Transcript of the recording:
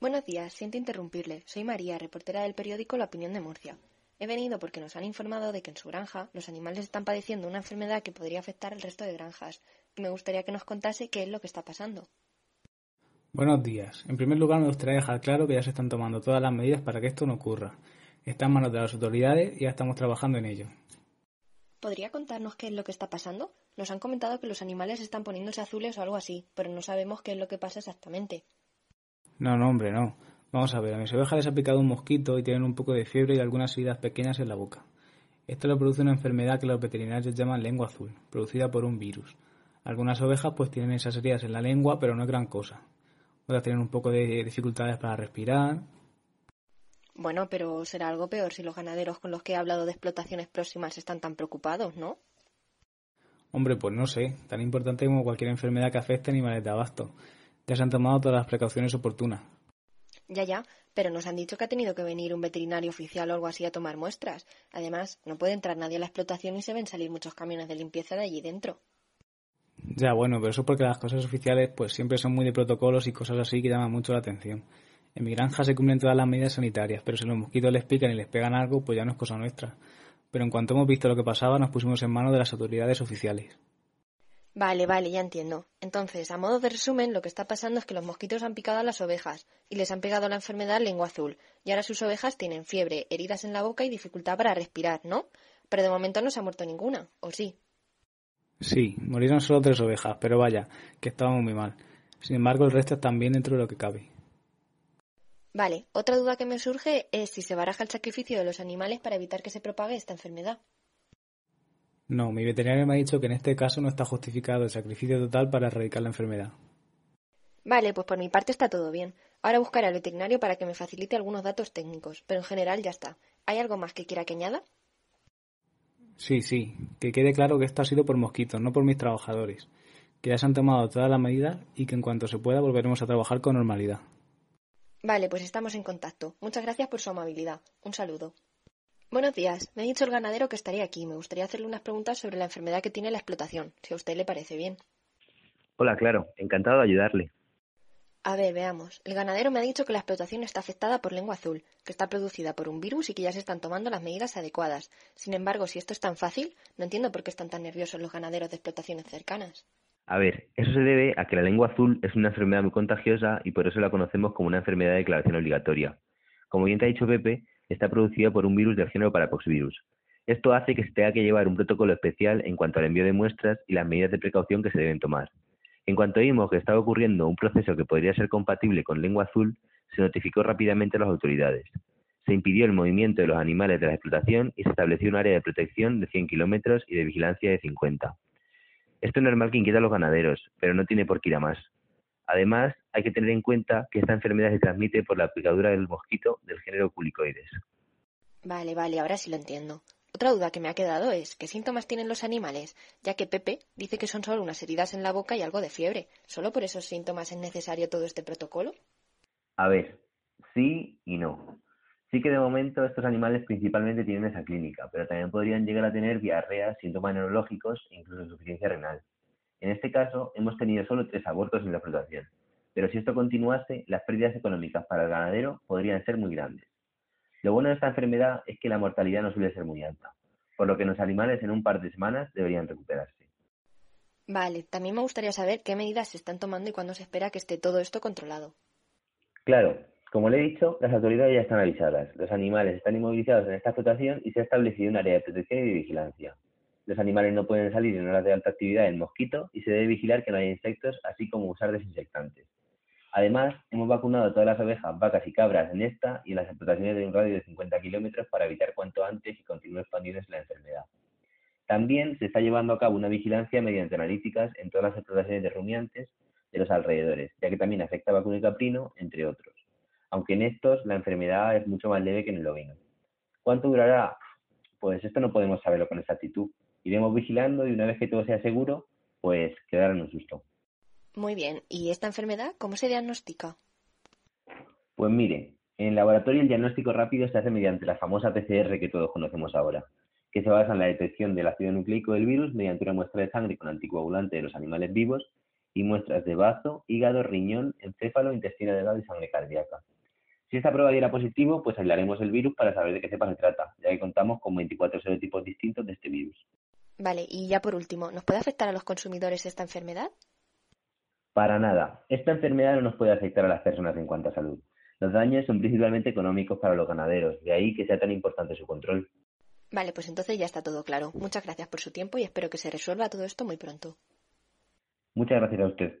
Buenos días, siento interrumpirle. Soy María, reportera del periódico La Opinión de Murcia. He venido porque nos han informado de que en su granja los animales están padeciendo una enfermedad que podría afectar al resto de granjas y me gustaría que nos contase qué es lo que está pasando. Buenos días. En primer lugar, me gustaría dejar claro que ya se están tomando todas las medidas para que esto no ocurra. Está en manos de las autoridades y ya estamos trabajando en ello. ¿Podría contarnos qué es lo que está pasando? Nos han comentado que los animales están poniéndose azules o algo así, pero no sabemos qué es lo que pasa exactamente. No, no, hombre, no. Vamos a ver, a mis ovejas les ha picado un mosquito y tienen un poco de fiebre y algunas heridas pequeñas en la boca. Esto le produce una enfermedad que los veterinarios llaman lengua azul, producida por un virus. Algunas ovejas pues tienen esas heridas en la lengua, pero no es gran cosa. Otras tienen un poco de dificultades para respirar. Bueno, pero será algo peor si los ganaderos con los que he hablado de explotaciones próximas están tan preocupados, ¿no? Hombre, pues no sé, tan importante como cualquier enfermedad que afecte a animales de abasto. Ya se han tomado todas las precauciones oportunas. Ya, ya, pero nos han dicho que ha tenido que venir un veterinario oficial o algo así a tomar muestras. Además, no puede entrar nadie a la explotación y se ven salir muchos camiones de limpieza de allí dentro. Ya, bueno, pero eso porque las cosas oficiales pues siempre son muy de protocolos y cosas así que llaman mucho la atención. En mi granja se cumplen todas las medidas sanitarias, pero si los mosquitos les pican y les pegan algo, pues ya no es cosa nuestra. Pero en cuanto hemos visto lo que pasaba, nos pusimos en manos de las autoridades oficiales. Vale, vale, ya entiendo. Entonces, a modo de resumen, lo que está pasando es que los mosquitos han picado a las ovejas y les han pegado la enfermedad lengua azul. Y ahora sus ovejas tienen fiebre, heridas en la boca y dificultad para respirar, ¿no? Pero de momento no se ha muerto ninguna, ¿o sí? Sí, murieron solo tres ovejas, pero vaya, que estábamos muy mal. Sin embargo, el resto están bien dentro de lo que cabe. Vale, otra duda que me surge es si se baraja el sacrificio de los animales para evitar que se propague esta enfermedad. No, mi veterinario me ha dicho que en este caso no está justificado el sacrificio total para erradicar la enfermedad. Vale, pues por mi parte está todo bien. Ahora buscaré al veterinario para que me facilite algunos datos técnicos, pero en general ya está. ¿Hay algo más que quiera que añada? Sí, sí, que quede claro que esto ha sido por mosquitos, no por mis trabajadores, que ya se han tomado todas las medidas y que en cuanto se pueda volveremos a trabajar con normalidad. Vale, pues estamos en contacto. Muchas gracias por su amabilidad. Un saludo. Buenos días. Me ha dicho el ganadero que estaría aquí. Me gustaría hacerle unas preguntas sobre la enfermedad que tiene la explotación, si a usted le parece bien. Hola, claro. Encantado de ayudarle. A ver, veamos. El ganadero me ha dicho que la explotación está afectada por lengua azul, que está producida por un virus y que ya se están tomando las medidas adecuadas. Sin embargo, si esto es tan fácil, no entiendo por qué están tan nerviosos los ganaderos de explotaciones cercanas. A ver, eso se debe a que la lengua azul es una enfermedad muy contagiosa y por eso la conocemos como una enfermedad de declaración obligatoria. Como bien te ha dicho Pepe, está producida por un virus del género Parapoxvirus. Esto hace que se tenga que llevar un protocolo especial en cuanto al envío de muestras y las medidas de precaución que se deben tomar. En cuanto vimos que estaba ocurriendo un proceso que podría ser compatible con lengua azul, se notificó rápidamente a las autoridades. Se impidió el movimiento de los animales de la explotación y se estableció un área de protección de 100 kilómetros y de vigilancia de 50. Esto es normal que inquieta a los ganaderos, pero no tiene por qué ir a más. Además, hay que tener en cuenta que esta enfermedad se transmite por la picadura del mosquito del género Culicoides. Vale, vale, ahora sí lo entiendo. Otra duda que me ha quedado es ¿qué síntomas tienen los animales? Ya que Pepe dice que son solo unas heridas en la boca y algo de fiebre. ¿Solo por esos síntomas es necesario todo este protocolo? A ver, sí y no. Sí que de momento estos animales principalmente tienen esa clínica, pero también podrían llegar a tener diarrea, síntomas neurológicos e incluso insuficiencia renal. En este caso, hemos tenido solo tres abortos en la explotación, pero si esto continuase, las pérdidas económicas para el ganadero podrían ser muy grandes. Lo bueno de esta enfermedad es que la mortalidad no suele ser muy alta, por lo que los animales en un par de semanas deberían recuperarse. Vale, también me gustaría saber qué medidas se están tomando y cuándo se espera que esté todo esto controlado. Claro, como le he dicho, las autoridades ya están avisadas. Los animales están inmovilizados en esta explotación y se ha establecido un área de protección y de vigilancia. Los animales no pueden salir en horas de alta actividad en mosquito y se debe vigilar que no haya insectos, así como usar desinfectantes. Además, hemos vacunado a todas las ovejas, vacas y cabras en esta y en las explotaciones de un radio de 50 kilómetros para evitar cuanto antes y continúe expandiéndose la enfermedad. También se está llevando a cabo una vigilancia mediante analíticas en todas las explotaciones de rumiantes de los alrededores, ya que también afecta vacuno y caprino, entre otros. aunque en estos la enfermedad es mucho más leve que en el ovino. ¿Cuánto durará? Pues esto no podemos saberlo con exactitud. Iremos vigilando y una vez que todo sea seguro, pues quedará en un susto. Muy bien. ¿Y esta enfermedad cómo se diagnostica? Pues mire, en el laboratorio el diagnóstico rápido se hace mediante la famosa PCR que todos conocemos ahora, que se basa en la detección del ácido nucleico del virus mediante una muestra de sangre con anticoagulante de los animales vivos y muestras de bazo, hígado, riñón, encéfalo, intestino delgado y sangre cardíaca. Si esta prueba diera positivo, pues aislaremos el virus para saber de qué cepa se trata, ya que contamos con 24 serotipos distintos de este virus. Vale, y ya por último, ¿nos puede afectar a los consumidores esta enfermedad? Para nada. Esta enfermedad no nos puede afectar a las personas en cuanto a salud. Los daños son principalmente económicos para los ganaderos, de ahí que sea tan importante su control. Vale, pues entonces ya está todo claro. Muchas gracias por su tiempo y espero que se resuelva todo esto muy pronto. Muchas gracias a usted.